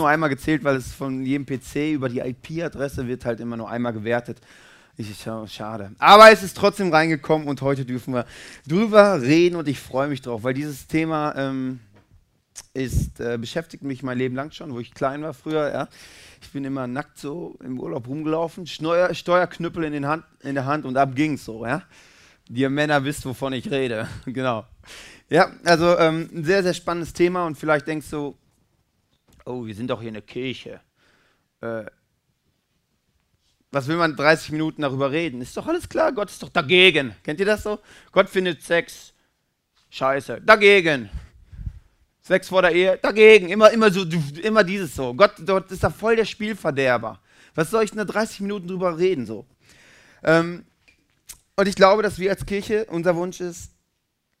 nur einmal gezählt, weil es von jedem PC über die IP-Adresse wird halt immer nur einmal gewertet. Ich, schade. Aber es ist trotzdem reingekommen und heute dürfen wir drüber reden und ich freue mich drauf, weil dieses Thema ähm, ist, äh, beschäftigt mich mein Leben lang schon, wo ich klein war früher. Ja. Ich bin immer nackt so im Urlaub rumgelaufen, Steuer, Steuerknüppel in, Hand, in der Hand und ab ging's so. Ja. Die Männer wisst, wovon ich rede. genau. Ja, also ähm, ein sehr, sehr spannendes Thema und vielleicht denkst du, oh, wir sind doch hier in der Kirche. Äh, was will man 30 Minuten darüber reden? Ist doch alles klar, Gott ist doch dagegen. Kennt ihr das so? Gott findet Sex scheiße. Dagegen. Sex vor der Ehe, dagegen. Immer, immer so, immer dieses so. Gott, Gott ist da voll der Spielverderber. Was soll ich denn da 30 Minuten drüber reden so? Ähm, und ich glaube, dass wir als Kirche, unser Wunsch ist,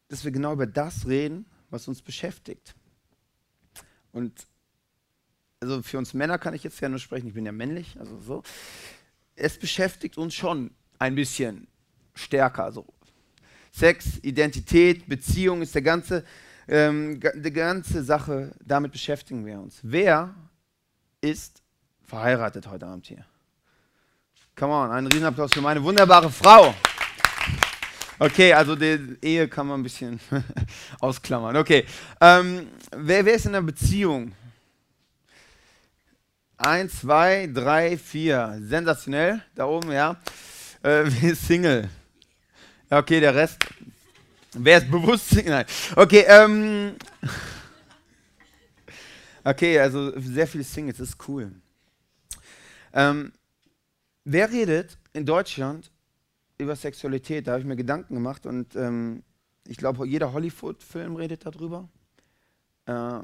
dass wir genau über das reden, was uns beschäftigt. Und also für uns Männer kann ich jetzt ja nur sprechen, ich bin ja männlich, also so. Es beschäftigt uns schon ein bisschen stärker. So. Sex, Identität, Beziehung ist der ganze, ähm, die ganze Sache, damit beschäftigen wir uns. Wer ist verheiratet heute Abend hier? Come on, einen Riesenapplaus für meine wunderbare Frau. Okay, also die Ehe kann man ein bisschen ausklammern. Okay, ähm, wer, wer ist in einer Beziehung? Eins, zwei, drei, vier. Sensationell. Da oben, ja. Äh, Single? Okay, der Rest. Wer ist bewusst Single? Nein. Okay, ähm. Okay, also sehr viele Singles, das ist cool. Ähm, wer redet in Deutschland über Sexualität? Da habe ich mir Gedanken gemacht und ähm, ich glaube, jeder Hollywood-Film redet darüber. Äh,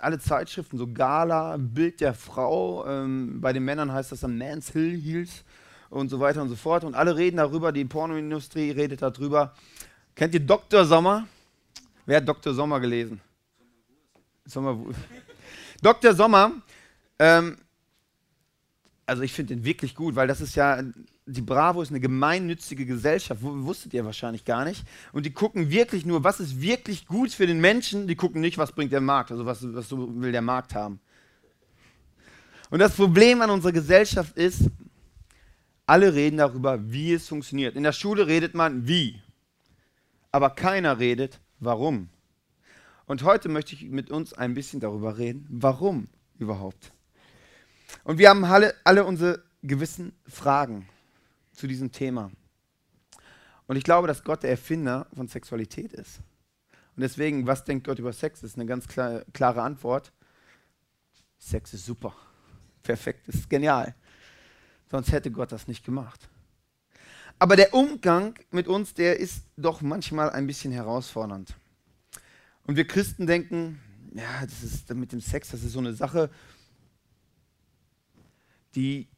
alle Zeitschriften, so Gala, Bild der Frau, ähm, bei den Männern heißt das dann Man's Hill Heels und so weiter und so fort. Und alle reden darüber, die Pornoindustrie redet darüber. Kennt ihr Dr. Sommer? Wer hat Dr. Sommer gelesen? Sommer. Dr. Sommer, ähm, also ich finde den wirklich gut, weil das ist ja die Bravo ist eine gemeinnützige Gesellschaft, wusstet ihr wahrscheinlich gar nicht. Und die gucken wirklich nur, was ist wirklich gut für den Menschen, die gucken nicht, was bringt der Markt, also was, was will der Markt haben. Und das Problem an unserer Gesellschaft ist, alle reden darüber, wie es funktioniert. In der Schule redet man wie, aber keiner redet, warum. Und heute möchte ich mit uns ein bisschen darüber reden, warum überhaupt. Und wir haben alle, alle unsere gewissen Fragen zu diesem Thema. Und ich glaube, dass Gott der Erfinder von Sexualität ist. Und deswegen, was denkt Gott über Sex? Das ist eine ganz klar, klare Antwort. Sex ist super. Perfekt, ist genial. Sonst hätte Gott das nicht gemacht. Aber der Umgang mit uns, der ist doch manchmal ein bisschen herausfordernd. Und wir Christen denken, ja, das ist mit dem Sex, das ist so eine Sache, die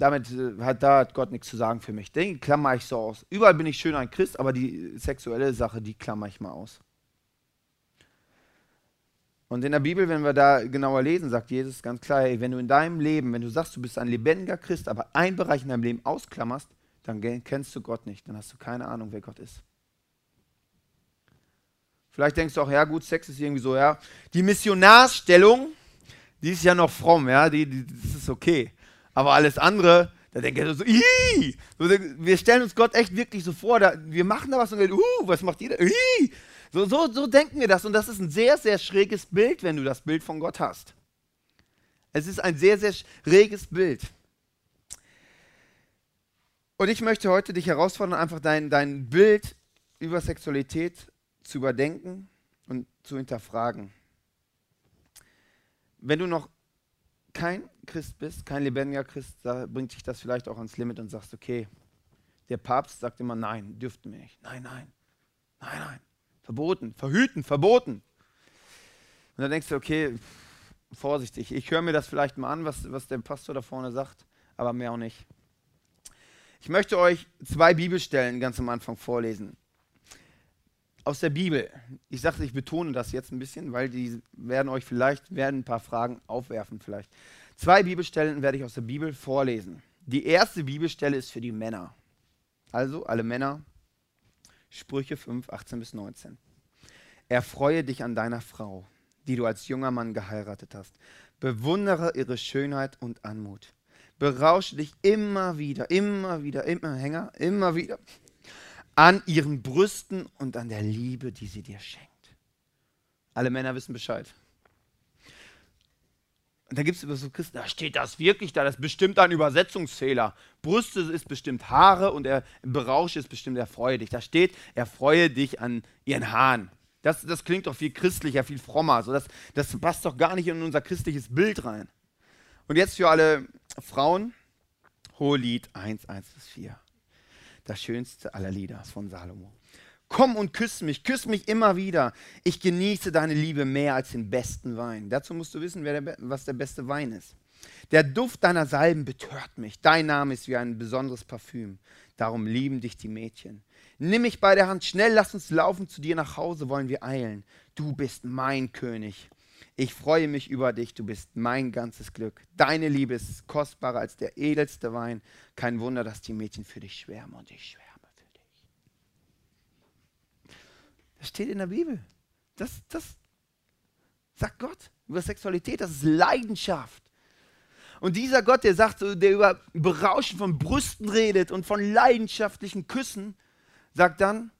damit äh, hat, da hat Gott nichts zu sagen für mich. Den klammer ich so aus. Überall bin ich schön ein Christ, aber die sexuelle Sache, die klammer ich mal aus. Und in der Bibel, wenn wir da genauer lesen, sagt Jesus ganz klar, ey, wenn du in deinem Leben, wenn du sagst, du bist ein lebendiger Christ, aber einen Bereich in deinem Leben ausklammerst, dann kennst du Gott nicht, dann hast du keine Ahnung, wer Gott ist. Vielleicht denkst du auch, ja gut, Sex ist irgendwie so, ja, die Missionarsstellung, die ist ja noch fromm, ja, die, die das ist okay. Aber alles andere, da denke ich so, Ii! wir stellen uns Gott echt wirklich so vor, da, wir machen da was und dann, uh, was macht ihr da? So, so, so denken wir das und das ist ein sehr, sehr schräges Bild, wenn du das Bild von Gott hast. Es ist ein sehr, sehr schräges Bild. Und ich möchte heute dich herausfordern, einfach dein, dein Bild über Sexualität zu überdenken und zu hinterfragen. Wenn du noch kein Christ bist, kein lebendiger Christ, da bringt dich das vielleicht auch ans Limit und sagst, okay, der Papst sagt immer, nein, dürften wir nicht. Nein, nein, nein, nein. Verboten, verhüten, verboten. Und dann denkst du, okay, vorsichtig, ich höre mir das vielleicht mal an, was, was der Pastor da vorne sagt, aber mehr auch nicht. Ich möchte euch zwei Bibelstellen ganz am Anfang vorlesen. Aus der Bibel. Ich sagte, ich betone das jetzt ein bisschen, weil die werden euch vielleicht, werden ein paar Fragen aufwerfen vielleicht. Zwei Bibelstellen werde ich aus der Bibel vorlesen. Die erste Bibelstelle ist für die Männer. Also alle Männer, Sprüche 5, 18 bis 19. Erfreue dich an deiner Frau, die du als junger Mann geheiratet hast. Bewundere ihre Schönheit und Anmut. Berausche dich immer wieder, immer wieder, immer Hänger, immer wieder an ihren Brüsten und an der Liebe, die sie dir schenkt. Alle Männer wissen Bescheid. Und da gibt es über so Christen, da steht das wirklich da, das ist bestimmt ein Übersetzungsfehler. Brüste ist bestimmt Haare und er Berausche ist bestimmt erfreue dich. Da steht, erfreue dich an ihren Haaren. Das, das klingt doch viel christlicher, viel frommer. So das, das passt doch gar nicht in unser christliches Bild rein. Und jetzt für alle Frauen, Hohelied 1, 1 bis 4. Das schönste aller Lieder von Salomo. Komm und küss mich, küss mich immer wieder. Ich genieße deine Liebe mehr als den besten Wein. Dazu musst du wissen, der, was der beste Wein ist. Der Duft deiner Salben betört mich. Dein Name ist wie ein besonderes Parfüm. Darum lieben dich die Mädchen. Nimm mich bei der Hand, schnell lass uns laufen, zu dir nach Hause wollen wir eilen. Du bist mein König. Ich freue mich über dich, du bist mein ganzes Glück. Deine Liebe ist kostbarer als der edelste Wein. Kein Wunder, dass die Mädchen für dich schwärmen und ich schwärme. Das steht in der Bibel. Das, das sagt Gott über Sexualität. Das ist Leidenschaft. Und dieser Gott, der sagt, der über Berauschen von Brüsten redet und von leidenschaftlichen Küssen, sagt dann,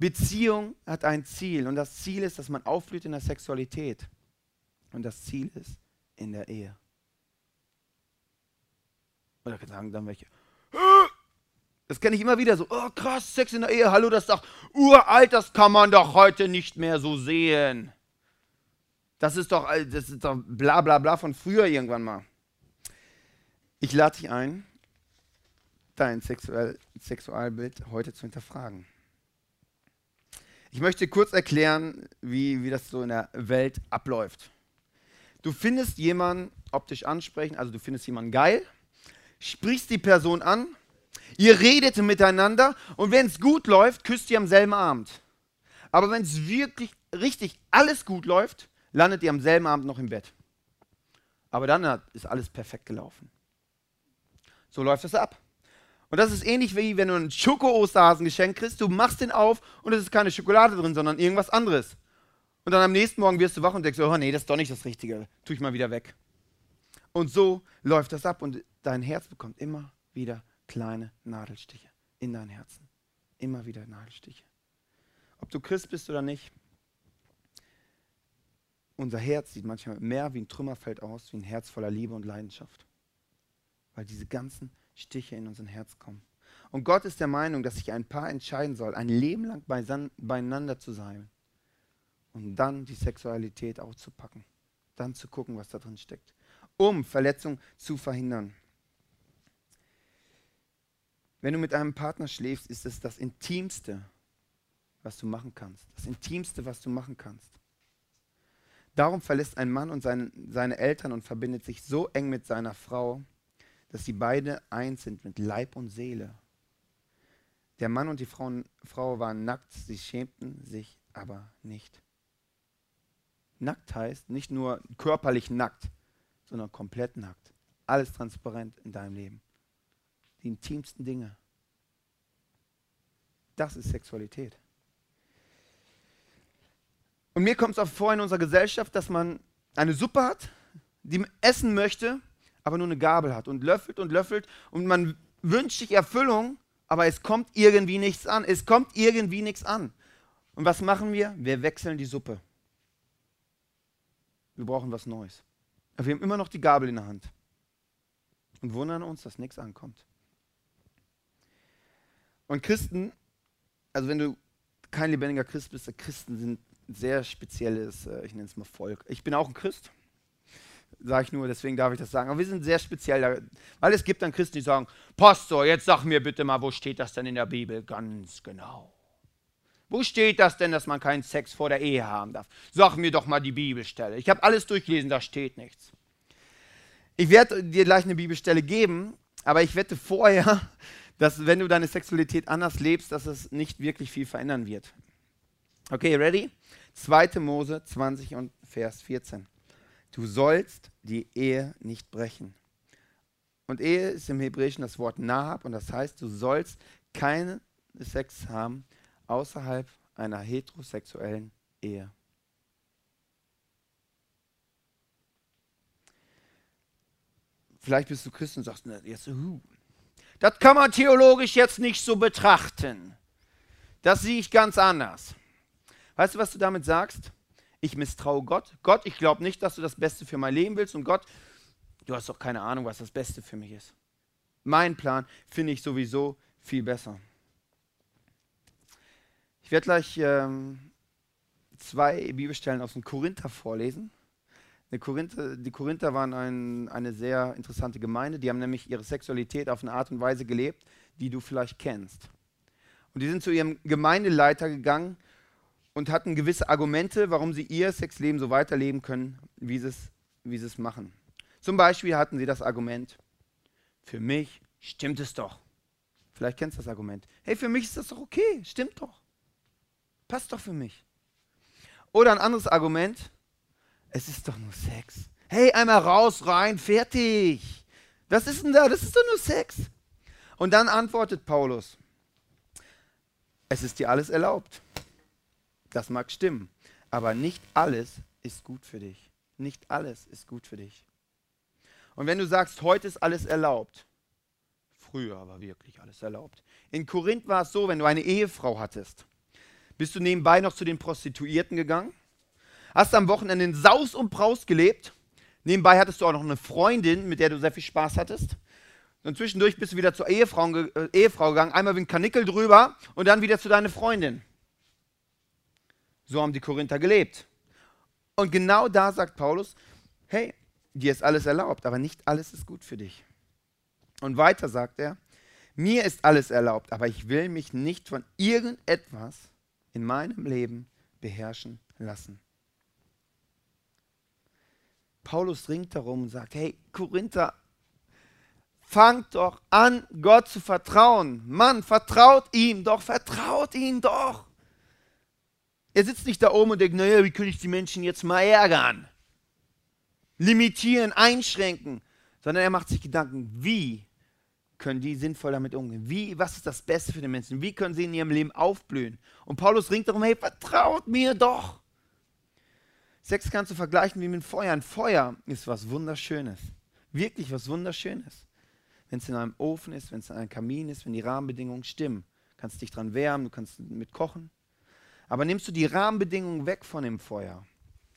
Beziehung hat ein Ziel. Und das Ziel ist, dass man aufblüht in der Sexualität. Und das Ziel ist in der Ehe. Oder sagen dann welche, das kenne ich immer wieder so, oh krass, Sex in der Ehe, hallo, das ist doch uralt, das kann man doch heute nicht mehr so sehen. Das ist doch, das ist doch bla bla bla von früher irgendwann mal. Ich lade dich ein, dein Sexual Sexualbild heute zu hinterfragen. Ich möchte kurz erklären, wie, wie das so in der Welt abläuft. Du findest jemanden optisch ansprechend, also du findest jemanden geil, sprichst die Person an Ihr redet miteinander und wenn es gut läuft, küsst ihr am selben Abend. Aber wenn es wirklich richtig alles gut läuft, landet ihr am selben Abend noch im Bett. Aber dann ist alles perfekt gelaufen. So läuft es ab. Und das ist ähnlich wie wenn du einen Schoko-Osterhasen geschenkt kriegst, du machst den auf und es ist keine Schokolade drin, sondern irgendwas anderes. Und dann am nächsten Morgen wirst du wach und denkst, oh nee, das ist doch nicht das Richtige, tue ich mal wieder weg. Und so läuft das ab und dein Herz bekommt immer wieder kleine Nadelstiche in dein Herzen. Immer wieder Nadelstiche. Ob du Christ bist oder nicht, unser Herz sieht manchmal mehr wie ein Trümmerfeld aus, wie ein Herz voller Liebe und Leidenschaft. Weil diese ganzen Stiche in unser Herz kommen. Und Gott ist der Meinung, dass sich ein Paar entscheiden soll, ein Leben lang beieinander zu sein. Und dann die Sexualität auszupacken. Dann zu gucken, was da drin steckt. Um Verletzung zu verhindern. Wenn du mit einem Partner schläfst, ist es das Intimste, was du machen kannst. Das Intimste, was du machen kannst. Darum verlässt ein Mann und seine, seine Eltern und verbindet sich so eng mit seiner Frau, dass sie beide eins sind mit Leib und Seele. Der Mann und die Frau, Frau waren nackt, sie schämten sich aber nicht. Nackt heißt nicht nur körperlich nackt, sondern komplett nackt. Alles transparent in deinem Leben die intimsten Dinge. Das ist Sexualität. Und mir kommt es auch vor in unserer Gesellschaft, dass man eine Suppe hat, die man essen möchte, aber nur eine Gabel hat und löffelt und löffelt und man wünscht sich Erfüllung, aber es kommt irgendwie nichts an. Es kommt irgendwie nichts an. Und was machen wir? Wir wechseln die Suppe. Wir brauchen was Neues. Aber wir haben immer noch die Gabel in der Hand und wundern uns, dass nichts ankommt. Und Christen, also wenn du kein lebendiger Christ bist, Christen sind ein sehr spezielles, äh, ich nenne es mal Volk. Ich bin auch ein Christ, sage ich nur, deswegen darf ich das sagen. Aber wir sind sehr speziell, weil es gibt dann Christen, die sagen, Pastor, jetzt sag mir bitte mal, wo steht das denn in der Bibel? Ganz genau. Wo steht das denn, dass man keinen Sex vor der Ehe haben darf? Sag mir doch mal die Bibelstelle. Ich habe alles durchgelesen, da steht nichts. Ich werde dir gleich eine Bibelstelle geben, aber ich wette vorher, dass wenn du deine Sexualität anders lebst, dass es nicht wirklich viel verändern wird. Okay, ready? 2. Mose 20 und Vers 14. Du sollst die Ehe nicht brechen. Und Ehe ist im Hebräischen das Wort Nahab und das heißt, du sollst keinen Sex haben außerhalb einer heterosexuellen Ehe. Vielleicht bist du Christ und sagst, na, jetzt, uh, das kann man theologisch jetzt nicht so betrachten. Das sehe ich ganz anders. Weißt du, was du damit sagst? Ich misstraue Gott. Gott, ich glaube nicht, dass du das Beste für mein Leben willst. Und Gott, du hast doch keine Ahnung, was das Beste für mich ist. Mein Plan finde ich sowieso viel besser. Ich werde gleich ähm, zwei Bibelstellen aus dem Korinther vorlesen. Die Korinther, die Korinther waren ein, eine sehr interessante Gemeinde. Die haben nämlich ihre Sexualität auf eine Art und Weise gelebt, die du vielleicht kennst. Und die sind zu ihrem Gemeindeleiter gegangen und hatten gewisse Argumente, warum sie ihr Sexleben so weiterleben können, wie sie wie sie es machen. Zum Beispiel hatten sie das Argument, für mich stimmt es doch. Vielleicht kennst du das Argument. Hey, für mich ist das doch okay, stimmt doch. Passt doch für mich. Oder ein anderes Argument, es ist doch nur Sex. Hey, einmal raus, rein, fertig. Was ist denn da? Das ist doch nur Sex. Und dann antwortet Paulus, es ist dir alles erlaubt. Das mag stimmen, aber nicht alles ist gut für dich. Nicht alles ist gut für dich. Und wenn du sagst, heute ist alles erlaubt, früher war wirklich alles erlaubt. In Korinth war es so, wenn du eine Ehefrau hattest, bist du nebenbei noch zu den Prostituierten gegangen hast am Wochenende in Saus und Braus gelebt. Nebenbei hattest du auch noch eine Freundin, mit der du sehr viel Spaß hattest. Und zwischendurch bist du wieder zur Ehefrau, äh, Ehefrau gegangen, einmal wie ein Kanickel drüber und dann wieder zu deiner Freundin. So haben die Korinther gelebt. Und genau da sagt Paulus, hey, dir ist alles erlaubt, aber nicht alles ist gut für dich. Und weiter sagt er, mir ist alles erlaubt, aber ich will mich nicht von irgendetwas in meinem Leben beherrschen lassen. Paulus ringt darum und sagt, hey Korinther, fangt doch an, Gott zu vertrauen. Mann, vertraut ihm doch, vertraut ihm doch. Er sitzt nicht da oben und denkt, naja, wie könnte ich die Menschen jetzt mal ärgern? Limitieren, einschränken. Sondern er macht sich Gedanken, wie können die sinnvoll damit umgehen? Wie, was ist das Beste für die Menschen? Wie können sie in ihrem Leben aufblühen? Und Paulus ringt darum, hey, vertraut mir doch. Sex kannst du vergleichen wie mit Feuer. Ein Feuer ist was Wunderschönes. Wirklich was Wunderschönes. Wenn es in einem Ofen ist, wenn es in einem Kamin ist, wenn die Rahmenbedingungen stimmen. Du kannst dich dran wärmen, du kannst mit kochen. Aber nimmst du die Rahmenbedingungen weg von dem Feuer,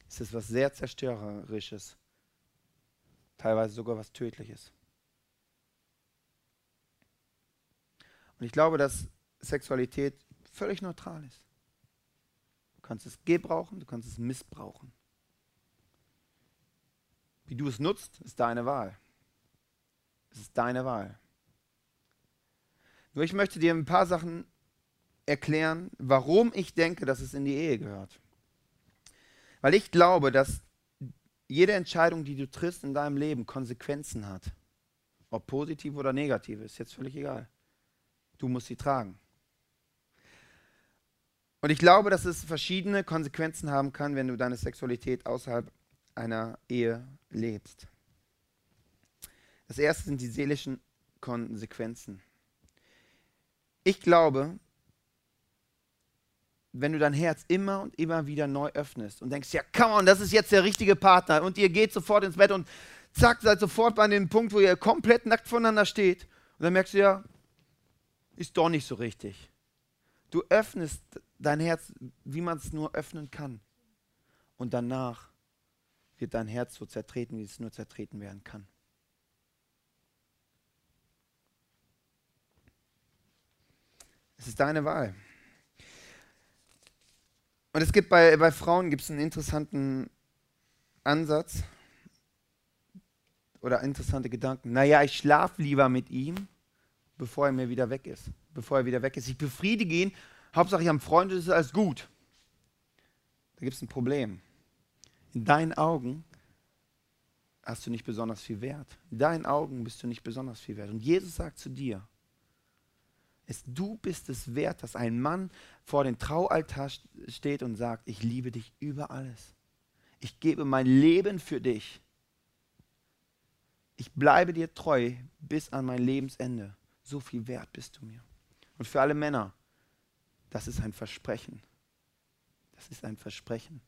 ist es was sehr Zerstörerisches. Teilweise sogar was Tödliches. Und ich glaube, dass Sexualität völlig neutral ist. Du kannst es gebrauchen, du kannst es missbrauchen. Wie du es nutzt, ist deine Wahl. Es ist deine Wahl. Nur ich möchte dir ein paar Sachen erklären, warum ich denke, dass es in die Ehe gehört. Weil ich glaube, dass jede Entscheidung, die du triffst in deinem Leben, Konsequenzen hat. Ob positiv oder negativ, ist jetzt völlig egal. Du musst sie tragen. Und ich glaube, dass es verschiedene Konsequenzen haben kann, wenn du deine Sexualität außerhalb einer Ehe lebst. Das erste sind die seelischen Konsequenzen. Ich glaube, wenn du dein Herz immer und immer wieder neu öffnest und denkst, ja, come on, das ist jetzt der richtige Partner und ihr geht sofort ins Bett und zack, seid sofort bei dem Punkt, wo ihr komplett nackt voneinander steht und dann merkst du ja, ist doch nicht so richtig. Du öffnest dein Herz, wie man es nur öffnen kann. Und danach wird dein Herz so zertreten, wie es nur zertreten werden kann. Es ist deine Wahl. Und es gibt bei, bei Frauen gibt einen interessanten Ansatz oder interessante Gedanken. Naja, ich schlafe lieber mit ihm, bevor er mir wieder weg ist. Bevor er wieder weg ist. Ich befriedige ihn. Hauptsache, ich habe einen Freund, das ist alles gut. Da gibt es ein Problem. In deinen Augen hast du nicht besonders viel Wert. In deinen Augen bist du nicht besonders viel wert. Und Jesus sagt zu dir, es, du bist es wert, dass ein Mann vor dem Traualtar steht und sagt, ich liebe dich über alles. Ich gebe mein Leben für dich. Ich bleibe dir treu bis an mein Lebensende. So viel wert bist du mir. Und für alle Männer, das ist ein Versprechen. Das ist ein Versprechen.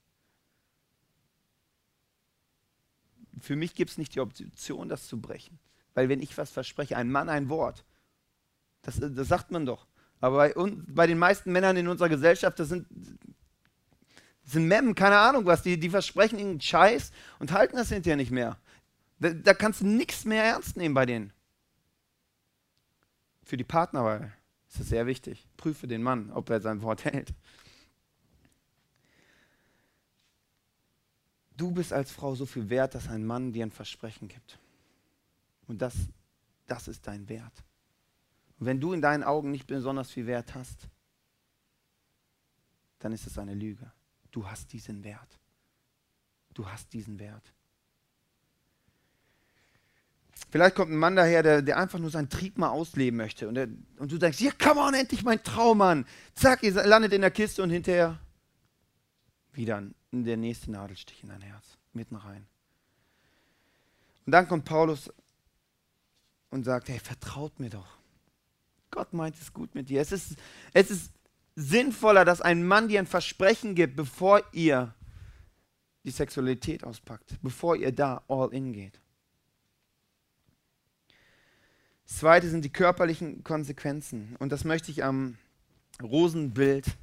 für mich gibt es nicht die Option, das zu brechen. Weil wenn ich was verspreche, ein Mann ein Wort, das, das sagt man doch. Aber bei, bei den meisten Männern in unserer Gesellschaft, das sind, das sind Memmen, keine Ahnung was, die, die versprechen irgendeinen Scheiß und halten das hinterher nicht mehr. Da, da kannst du nichts mehr ernst nehmen bei denen. Für die Partnerwahl ist das sehr wichtig. Prüfe den Mann, ob er sein Wort hält. Du bist als Frau so viel wert, dass ein Mann dir ein Versprechen gibt. Und das, das ist dein Wert. Und wenn du in deinen Augen nicht besonders viel Wert hast, dann ist es eine Lüge. Du hast diesen Wert. Du hast diesen Wert. Vielleicht kommt ein Mann daher, der, der einfach nur seinen Trieb mal ausleben möchte. Und, der, und du denkst, ja, come on, endlich mein Traummann. Zack, ihr landet in der Kiste und hinterher wieder der nächste Nadelstich in dein Herz, mitten rein. Und dann kommt Paulus und sagt, hey, vertraut mir doch. Gott meint es gut mit dir. Es ist, es ist sinnvoller, dass ein Mann dir ein Versprechen gibt, bevor ihr die Sexualität auspackt, bevor ihr da all in geht. Das zweite sind die körperlichen Konsequenzen. Und das möchte ich am Rosenbild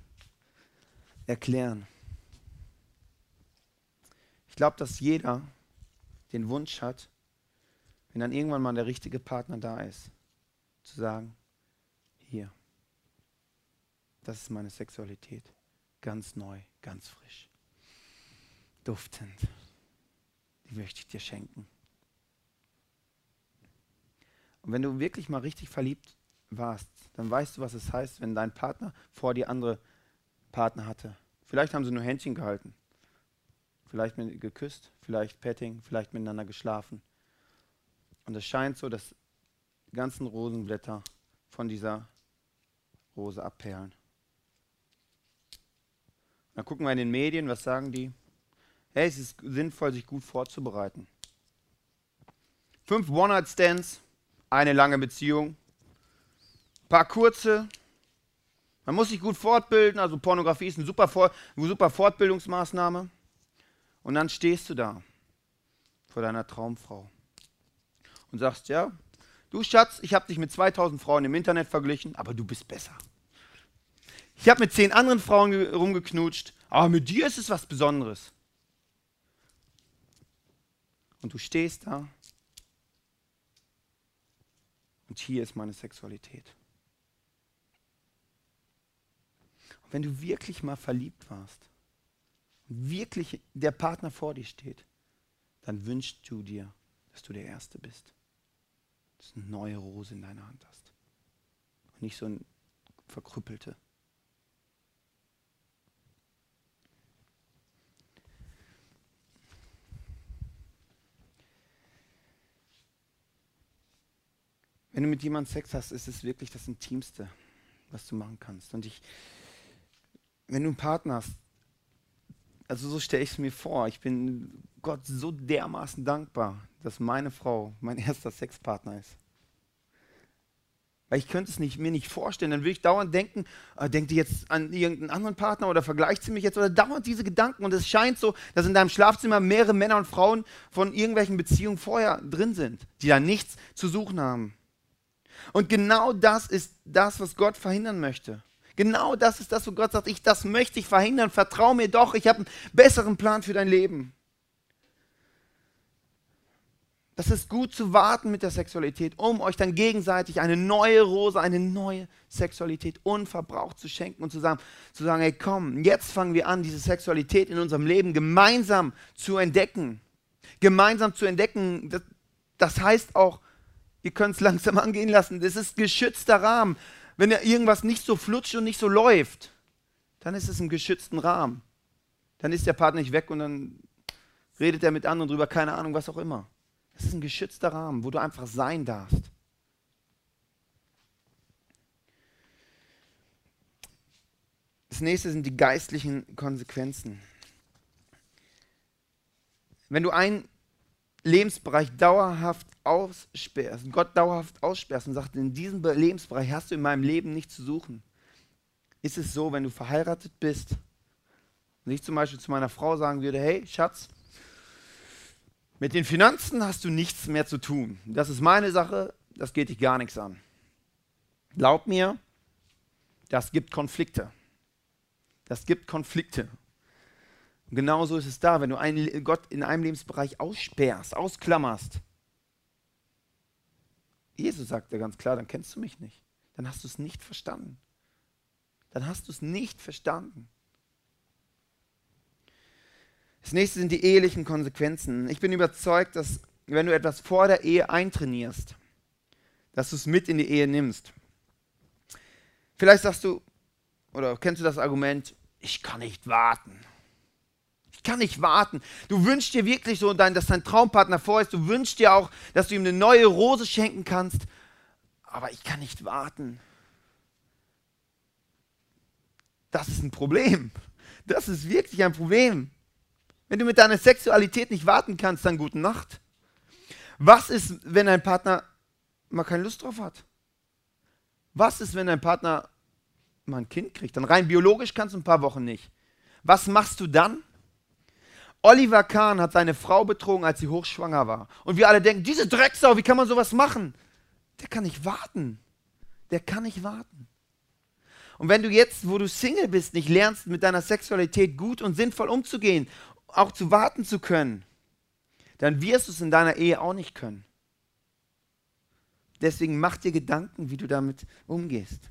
erklären. Ich glaube, dass jeder den Wunsch hat, wenn dann irgendwann mal der richtige Partner da ist, zu sagen, hier, das ist meine Sexualität, ganz neu, ganz frisch, duftend, die möchte ich dir schenken. Und wenn du wirklich mal richtig verliebt warst, dann weißt du, was es heißt, wenn dein Partner vor dir andere Partner hatte. Vielleicht haben sie nur Händchen gehalten, vielleicht geküsst, vielleicht Petting, vielleicht miteinander geschlafen. Und es scheint so, dass die ganzen Rosenblätter von dieser Rose abperlen. Dann gucken wir in den Medien, was sagen die? Hey, es ist sinnvoll, sich gut vorzubereiten. Fünf One-Night-Stands eine lange Beziehung, ein paar kurze. Man muss sich gut fortbilden, also Pornografie ist eine super, super Fortbildungsmaßnahme. Und dann stehst du da vor deiner Traumfrau und sagst, ja, du Schatz, ich habe dich mit 2000 Frauen im Internet verglichen, aber du bist besser. Ich habe mit zehn anderen Frauen rumgeknutscht, aber mit dir ist es was Besonderes. Und du stehst da und hier ist meine Sexualität. Und wenn du wirklich mal verliebt warst, wirklich der Partner vor dir steht, dann wünschst du dir, dass du der Erste bist. Dass du eine neue Rose in deiner Hand hast. Und nicht so eine verkrüppelte. Wenn du mit jemandem Sex hast, ist es wirklich das Intimste, was du machen kannst. Und ich, wenn du einen Partner hast, also so stelle ich es mir vor, ich bin Gott so dermaßen dankbar, dass meine Frau mein erster Sexpartner ist. Weil ich könnte es nicht, mir nicht vorstellen. Dann würde ich dauernd denken, äh, denkt die jetzt an irgendeinen anderen Partner oder vergleicht sie mich jetzt oder dauernd diese Gedanken. Und es scheint so, dass in deinem Schlafzimmer mehrere Männer und Frauen von irgendwelchen Beziehungen vorher drin sind, die da nichts zu suchen haben. Und genau das ist das, was Gott verhindern möchte. Genau das ist das, wo Gott sagt, ich, das möchte ich verhindern. Vertrau mir doch, ich habe einen besseren Plan für dein Leben. Das ist gut zu warten mit der Sexualität, um euch dann gegenseitig eine neue Rose, eine neue Sexualität unverbraucht zu schenken und zu sagen, zu sagen, hey komm, jetzt fangen wir an, diese Sexualität in unserem Leben gemeinsam zu entdecken. Gemeinsam zu entdecken, das, das heißt auch, Ihr könnt es langsam angehen lassen. Das ist geschützter Rahmen. Wenn irgendwas nicht so flutscht und nicht so läuft, dann ist es im geschützten Rahmen. Dann ist der Partner nicht weg und dann redet er mit anderen drüber, keine Ahnung, was auch immer. Das ist ein geschützter Rahmen, wo du einfach sein darfst. Das nächste sind die geistlichen Konsequenzen. Wenn du ein Lebensbereich dauerhaft aussperrst, Gott dauerhaft aussperrst und sagt, in diesem Lebensbereich hast du in meinem Leben nichts zu suchen, ist es so, wenn du verheiratet bist und ich zum Beispiel zu meiner Frau sagen würde, hey Schatz, Mit den Finanzen hast du nichts mehr zu tun. Das ist meine Sache, das geht dich gar nichts an. Glaub mir, das gibt Konflikte. Das gibt Konflikte. Und genauso ist es da, wenn du einen Gott in einem Lebensbereich aussperrst, ausklammerst. Jesus sagt ja ganz klar, dann kennst du mich nicht. Dann hast du es nicht verstanden. Dann hast du es nicht verstanden. Das nächste sind die ehelichen Konsequenzen. Ich bin überzeugt, dass wenn du etwas vor der Ehe eintrainierst, dass du es mit in die Ehe nimmst. Vielleicht sagst du, oder kennst du das Argument, ich kann nicht warten. Ich kann nicht warten. Du wünschst dir wirklich so, dass dein Traumpartner vor ist. Du wünschst dir auch, dass du ihm eine neue Rose schenken kannst. Aber ich kann nicht warten. Das ist ein Problem. Das ist wirklich ein Problem. Wenn du mit deiner Sexualität nicht warten kannst, dann gute Nacht. Was ist, wenn dein Partner mal keine Lust drauf hat? Was ist, wenn dein Partner mal ein Kind kriegt? Dann rein biologisch kannst du ein paar Wochen nicht. Was machst du dann? Oliver Kahn hat seine Frau betrogen, als sie hochschwanger war. Und wir alle denken, diese Drecksau, wie kann man sowas machen? Der kann nicht warten. Der kann nicht warten. Und wenn du jetzt, wo du Single bist, nicht lernst, mit deiner Sexualität gut und sinnvoll umzugehen auch zu warten zu können, dann wirst du es in deiner Ehe auch nicht können. Deswegen mach dir Gedanken, wie du damit umgehst.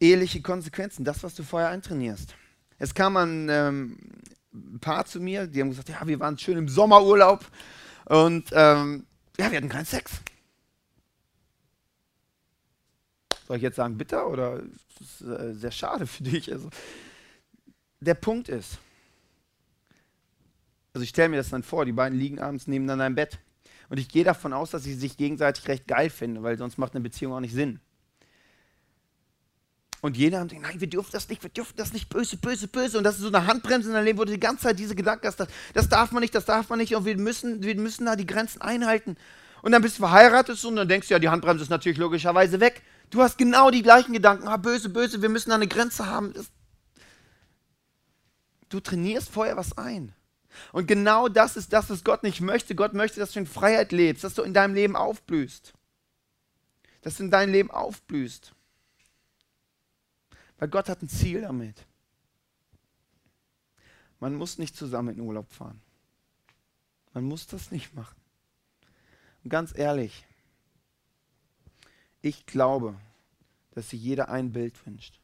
Eheliche Konsequenzen, das, was du vorher eintrainierst. Es kam ein ähm, Paar zu mir, die haben gesagt, ja, wir waren schön im Sommerurlaub und ähm, ja, wir hatten keinen Sex. Soll ich jetzt sagen, bitter oder ist äh, sehr schade für dich? Also, der Punkt ist, also ich stelle mir das dann vor, die beiden liegen abends nebeneinander im Bett. Und ich gehe davon aus, dass sie sich gegenseitig recht geil finden, weil sonst macht eine Beziehung auch nicht Sinn. Und jeder hat gesagt, nein, wir dürfen das nicht, wir dürfen das nicht, böse, böse, böse. Und das ist so eine Handbremse in deinem Leben, wo du die ganze Zeit diese Gedanken hast, das darf man nicht, das darf man nicht und wir müssen, wir müssen da die Grenzen einhalten. Und dann bist du verheiratet und dann denkst du, ja, die Handbremse ist natürlich logischerweise weg. Du hast genau die gleichen Gedanken, ah, böse, böse, wir müssen da eine Grenze haben. Das, Du trainierst vorher was ein. Und genau das ist das, was Gott nicht möchte. Gott möchte, dass du in Freiheit lebst, dass du in deinem Leben aufblühst. Dass du in deinem Leben aufblühst. Weil Gott hat ein Ziel damit. Man muss nicht zusammen in Urlaub fahren. Man muss das nicht machen. Und ganz ehrlich, ich glaube, dass sich jeder ein Bild wünscht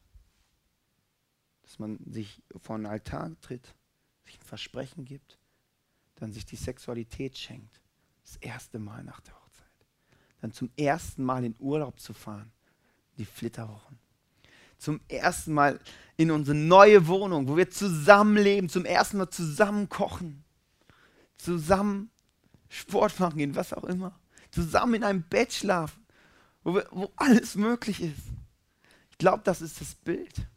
dass man sich vor einen Altar tritt, sich ein Versprechen gibt, dann sich die Sexualität schenkt. Das erste Mal nach der Hochzeit. Dann zum ersten Mal in Urlaub zu fahren, die Flitterwochen. Zum ersten Mal in unsere neue Wohnung, wo wir zusammenleben, zum ersten Mal zusammen kochen, zusammen Sport machen gehen, was auch immer. Zusammen in einem Bett schlafen, wo, wir, wo alles möglich ist. Ich glaube, das ist das Bild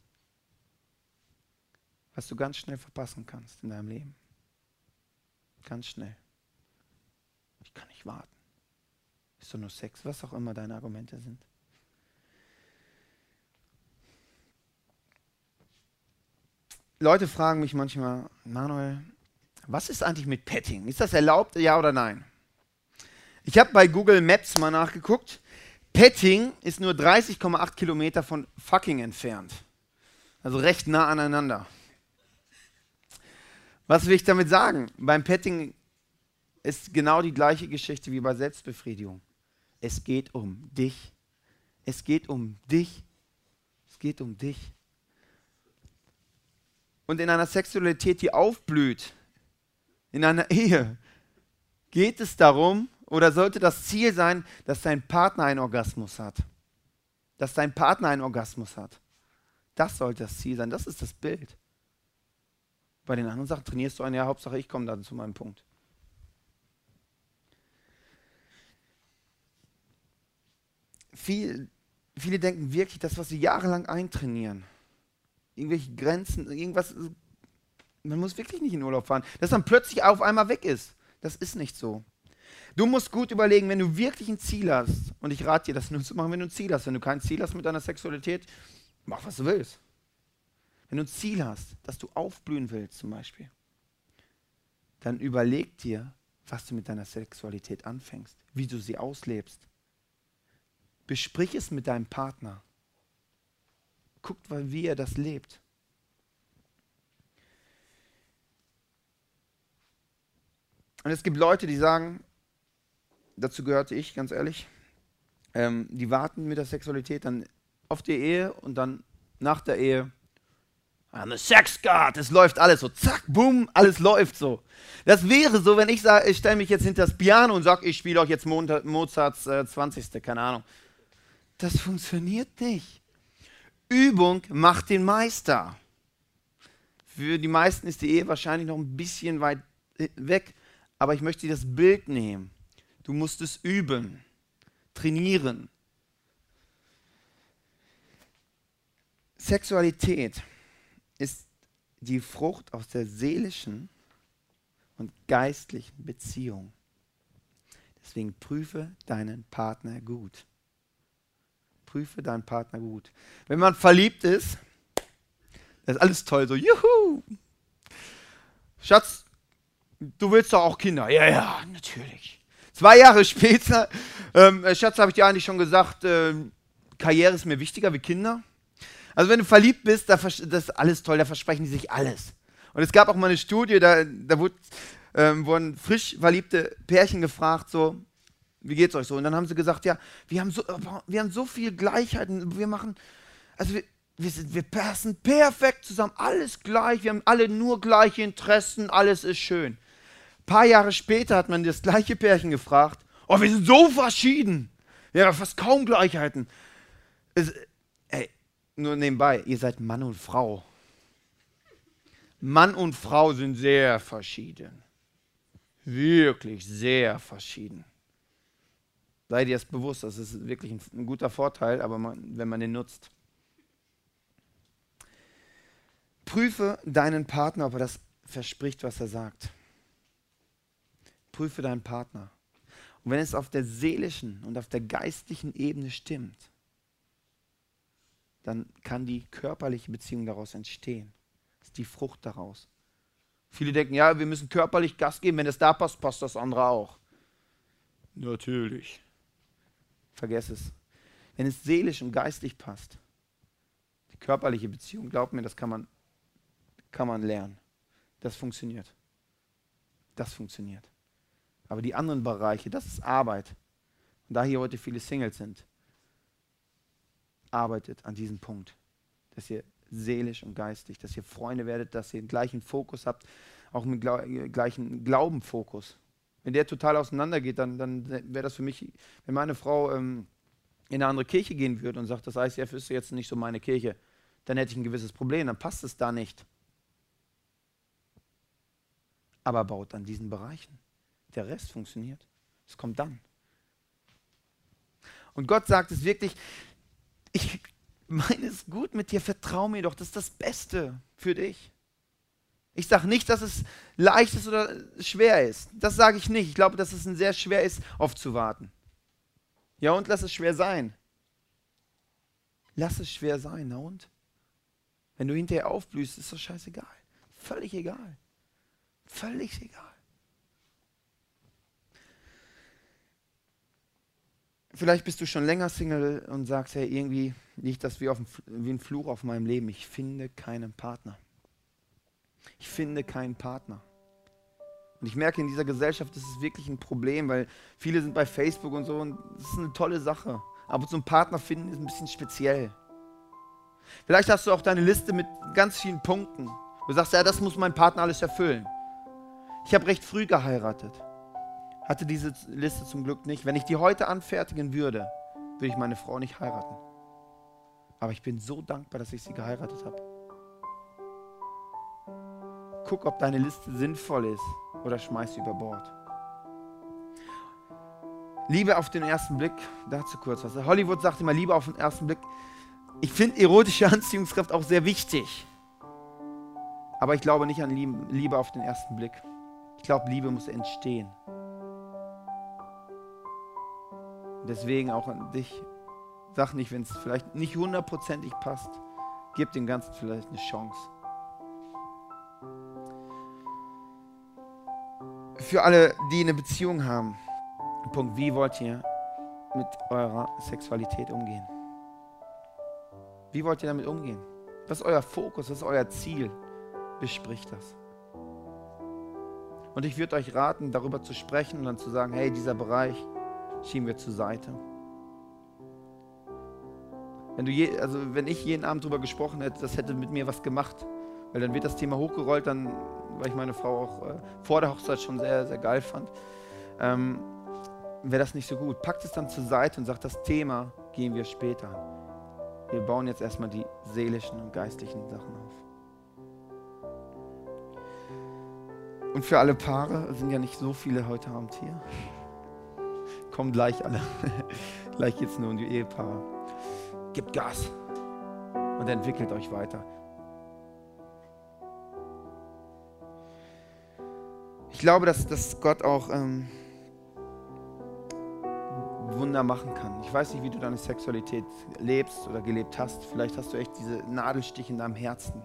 was du ganz schnell verpassen kannst in deinem Leben. Ganz schnell. Ich kann nicht warten. Ist doch nur Sex, was auch immer deine Argumente sind. Leute fragen mich manchmal, Manuel, was ist eigentlich mit Petting? Ist das erlaubt, ja oder nein? Ich habe bei Google Maps mal nachgeguckt. Petting ist nur 30,8 Kilometer von fucking entfernt. Also recht nah aneinander. Was will ich damit sagen? Beim Petting ist genau die gleiche Geschichte wie bei Selbstbefriedigung. Es geht um dich. Es geht um dich. Es geht um dich. Und in einer Sexualität, die aufblüht, in einer Ehe, geht es darum, oder sollte das Ziel sein, dass dein Partner einen Orgasmus hat. Dass dein Partner einen Orgasmus hat. Das sollte das Ziel sein. Das ist das Bild. Bei den anderen Sachen trainierst du ein Jahr, Hauptsache ich komme dann zu meinem Punkt. Viel, viele denken wirklich, das, was sie jahrelang eintrainieren, irgendwelche Grenzen, irgendwas, man muss wirklich nicht in Urlaub fahren, dass dann plötzlich auf einmal weg ist. Das ist nicht so. Du musst gut überlegen, wenn du wirklich ein Ziel hast, und ich rate dir, das nur zu machen, wenn du ein Ziel hast. Wenn du kein Ziel hast mit deiner Sexualität, mach was du willst. Wenn du ein Ziel hast, dass du aufblühen willst zum Beispiel, dann überleg dir, was du mit deiner Sexualität anfängst, wie du sie auslebst. Besprich es mit deinem Partner. Guckt, wie er das lebt. Und es gibt Leute, die sagen, dazu gehörte ich, ganz ehrlich, ähm, die warten mit der Sexualität dann auf die Ehe und dann nach der Ehe I'm a sex god. Es läuft alles so. Zack, boom, alles läuft so. Das wäre so, wenn ich sage, ich stelle mich jetzt hinter das Piano und sage, ich spiele euch jetzt Mozarts äh, 20. Keine Ahnung. Das funktioniert nicht. Übung macht den Meister. Für die meisten ist die Ehe wahrscheinlich noch ein bisschen weit äh, weg, aber ich möchte dir das Bild nehmen. Du musst es üben, trainieren. Sexualität ist die Frucht aus der seelischen und geistlichen Beziehung. Deswegen prüfe deinen Partner gut. Prüfe deinen Partner gut. Wenn man verliebt ist, ist alles toll, so, juhu! Schatz, du willst doch auch Kinder. Ja, ja, natürlich. Zwei Jahre später, ähm, Schatz, habe ich dir eigentlich schon gesagt, äh, Karriere ist mir wichtiger wie Kinder. Also wenn du verliebt bist, da das ist alles toll, da versprechen die sich alles. Und es gab auch mal eine Studie, da, da wurde, ähm, wurden frisch verliebte Pärchen gefragt, so, wie geht's euch so? Und dann haben sie gesagt, ja, wir haben so, wir haben so viel Gleichheiten, wir machen, also wir, wir, sind, wir passen perfekt zusammen, alles gleich, wir haben alle nur gleiche Interessen, alles ist schön. Ein paar Jahre später hat man das gleiche Pärchen gefragt, oh, wir sind so verschieden, wir haben fast kaum Gleichheiten. Es, nur nebenbei, ihr seid Mann und Frau. Mann und Frau sind sehr verschieden. Wirklich sehr verschieden. Sei dir das bewusst, das ist wirklich ein, ein guter Vorteil, aber man, wenn man den nutzt. Prüfe deinen Partner, ob er das verspricht, was er sagt. Prüfe deinen Partner. Und wenn es auf der seelischen und auf der geistlichen Ebene stimmt, dann kann die körperliche Beziehung daraus entstehen. Das ist die Frucht daraus. Viele denken, ja, wir müssen körperlich Gas geben, wenn es da passt, passt das andere auch. Natürlich. Vergess es. Wenn es seelisch und geistig passt, die körperliche Beziehung, glaub mir, das kann man, kann man lernen. Das funktioniert. Das funktioniert. Aber die anderen Bereiche, das ist Arbeit. Und da hier heute viele Singles sind, arbeitet an diesem Punkt, dass ihr seelisch und geistig, dass ihr Freunde werdet, dass ihr den gleichen Fokus habt, auch mit gleichen Glaubenfokus. Wenn der total auseinandergeht, dann, dann wäre das für mich, wenn meine Frau ähm, in eine andere Kirche gehen würde und sagt, das ICF ist jetzt nicht so meine Kirche, dann hätte ich ein gewisses Problem, dann passt es da nicht. Aber baut an diesen Bereichen. Der Rest funktioniert. Es kommt dann. Und Gott sagt es wirklich, ich meine es gut mit dir, vertrau mir doch, das ist das Beste für dich. Ich sage nicht, dass es leicht ist oder schwer ist. Das sage ich nicht. Ich glaube, dass es sehr schwer ist, aufzuwarten. Ja, und lass es schwer sein. Lass es schwer sein, na und? Wenn du hinterher aufblühst, ist das scheißegal. Völlig egal. Völlig egal. Vielleicht bist du schon länger Single und sagst, hey, irgendwie liegt das wie, auf, wie ein Fluch auf meinem Leben. Ich finde keinen Partner. Ich finde keinen Partner. Und ich merke, in dieser Gesellschaft ist es wirklich ein Problem, weil viele sind bei Facebook und so und das ist eine tolle Sache. Aber so einen Partner finden ist ein bisschen speziell. Vielleicht hast du auch deine Liste mit ganz vielen Punkten. Du sagst, ja, das muss mein Partner alles erfüllen. Ich habe recht früh geheiratet hatte diese Liste zum Glück nicht. Wenn ich die heute anfertigen würde, würde ich meine Frau nicht heiraten. Aber ich bin so dankbar, dass ich sie geheiratet habe. Guck, ob deine Liste sinnvoll ist oder schmeiß sie über Bord. Liebe auf den ersten Blick, dazu kurz was. Hollywood sagt immer Liebe auf den ersten Blick. Ich finde erotische Anziehungskraft auch sehr wichtig. Aber ich glaube nicht an Liebe auf den ersten Blick. Ich glaube, Liebe muss entstehen. Deswegen auch an dich, sag nicht, wenn es vielleicht nicht hundertprozentig passt, gib dem Ganzen vielleicht eine Chance. Für alle, die eine Beziehung haben. Punkt, wie wollt ihr mit eurer Sexualität umgehen? Wie wollt ihr damit umgehen? Was ist euer Fokus? Was ist euer Ziel? Bespricht das. Und ich würde euch raten, darüber zu sprechen und dann zu sagen, hey, dieser Bereich schieben wir zur Seite. Wenn, du je, also wenn ich jeden Abend darüber gesprochen hätte, das hätte mit mir was gemacht. Weil dann wird das Thema hochgerollt, dann, weil ich meine Frau auch äh, vor der Hochzeit schon sehr, sehr geil fand, ähm, wäre das nicht so gut. Packt es dann zur Seite und sagt, das Thema gehen wir später an. Wir bauen jetzt erstmal die seelischen und geistlichen Sachen auf. Und für alle Paare, sind ja nicht so viele heute Abend hier, kommen gleich alle. gleich geht es nur um die Ehepaare. Gebt Gas und entwickelt euch weiter. Glaube, dass, dass Gott auch ähm, Wunder machen kann. Ich weiß nicht, wie du deine Sexualität lebst oder gelebt hast. Vielleicht hast du echt diese Nadelstich in deinem Herzen.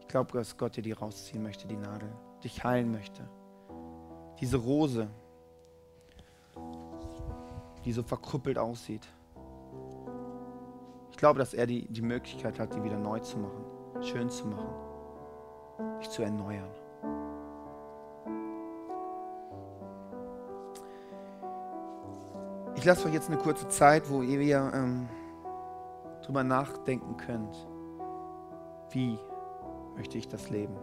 Ich glaube, dass Gott dir die rausziehen möchte, die Nadel, dich heilen möchte. Diese Rose, die so verkrüppelt aussieht. Ich glaube, dass er die, die Möglichkeit hat, die wieder neu zu machen, schön zu machen, dich zu erneuern. Ich lasse euch jetzt eine kurze Zeit, wo ihr ähm, drüber nachdenken könnt. Wie möchte ich das leben?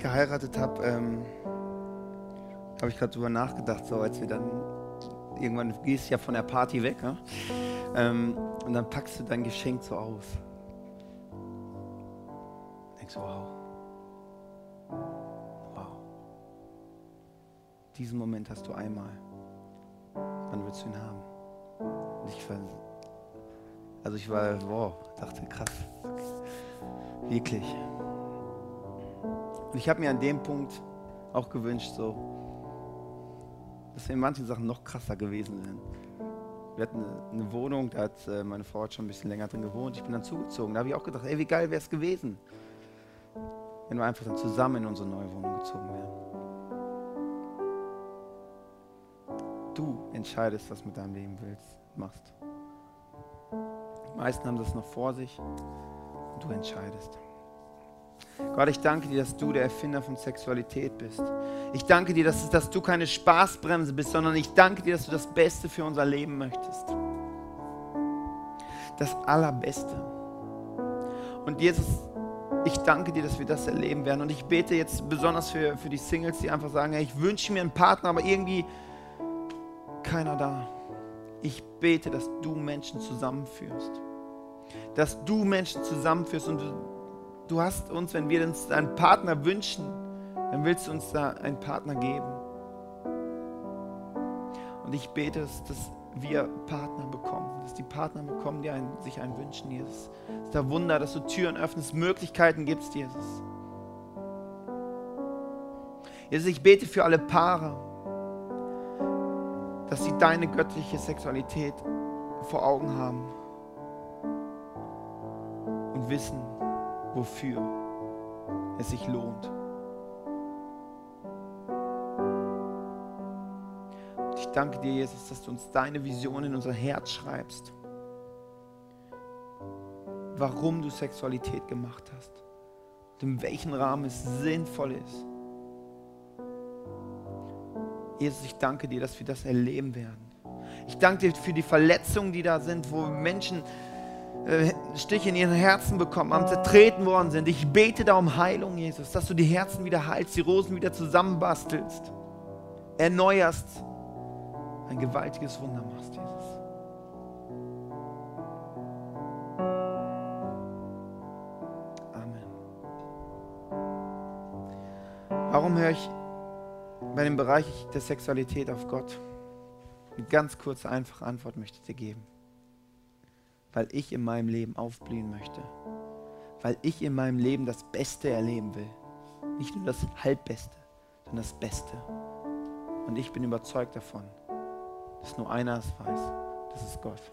Geheiratet habe, ähm, habe ich gerade drüber nachgedacht, so als wir dann irgendwann gehst ja von der Party weg, ne? ähm, und dann packst du dein Geschenk so aus. Denkst wow, wow, diesen Moment hast du einmal. Wann willst du ihn haben? Und ich war, also ich war, wow, dachte krass, wirklich. Und ich habe mir an dem Punkt auch gewünscht, so, dass wir in manchen Sachen noch krasser gewesen wären. Wir hatten eine, Wohnung, da hat äh, meine Frau hat schon ein bisschen länger drin gewohnt. Ich bin dann zugezogen. Da habe ich auch gedacht, ey, wie geil wäre es gewesen, wenn wir einfach dann zusammen in unsere neue Wohnung gezogen wären. Du entscheidest, was mit deinem Leben willst, machst. Die meisten haben das noch vor sich und du entscheidest. Gott, ich danke dir, dass du der Erfinder von Sexualität bist. Ich danke dir, dass, dass du keine Spaßbremse bist, sondern ich danke dir, dass du das Beste für unser Leben möchtest. Das Allerbeste. Und Jesus, ich danke dir, dass wir das erleben werden. Und ich bete jetzt besonders für, für die Singles, die einfach sagen, hey, ich wünsche mir einen Partner, aber irgendwie keiner da. Ich bete, dass du Menschen zusammenführst. Dass du Menschen zusammenführst und du, du hast uns, wenn wir uns einen Partner wünschen, dann willst du uns da einen Partner geben. Und ich bete, dass, dass wir Partner bekommen, dass die Partner bekommen, die einen, sich einen wünschen, Jesus. Es ist der Wunder, dass du Türen öffnest, Möglichkeiten gibst, Jesus. Jesus, ich bete für alle Paare, dass sie deine göttliche Sexualität vor Augen haben und wissen, wofür es sich lohnt. Ich danke dir, Jesus, dass du uns deine Vision in unser Herz schreibst. Warum du Sexualität gemacht hast und in welchem Rahmen es sinnvoll ist. Jesus, ich danke dir, dass wir das erleben werden. Ich danke dir für die Verletzungen, die da sind, wo Menschen äh, Stiche in ihren Herzen bekommen haben, zertreten worden sind. Ich bete da um Heilung, Jesus, dass du die Herzen wieder heilst, die Rosen wieder zusammenbastelst, erneuerst, ein gewaltiges Wunder machst, Jesus. Amen. Warum höre ich bei dem Bereich der Sexualität auf Gott? Eine ganz kurze, einfache Antwort möchte ich dir geben. Weil ich in meinem Leben aufblühen möchte. Weil ich in meinem Leben das Beste erleben will. Nicht nur das Halbbeste, sondern das Beste. Und ich bin überzeugt davon, dass nur einer es weiß. Das ist Gott.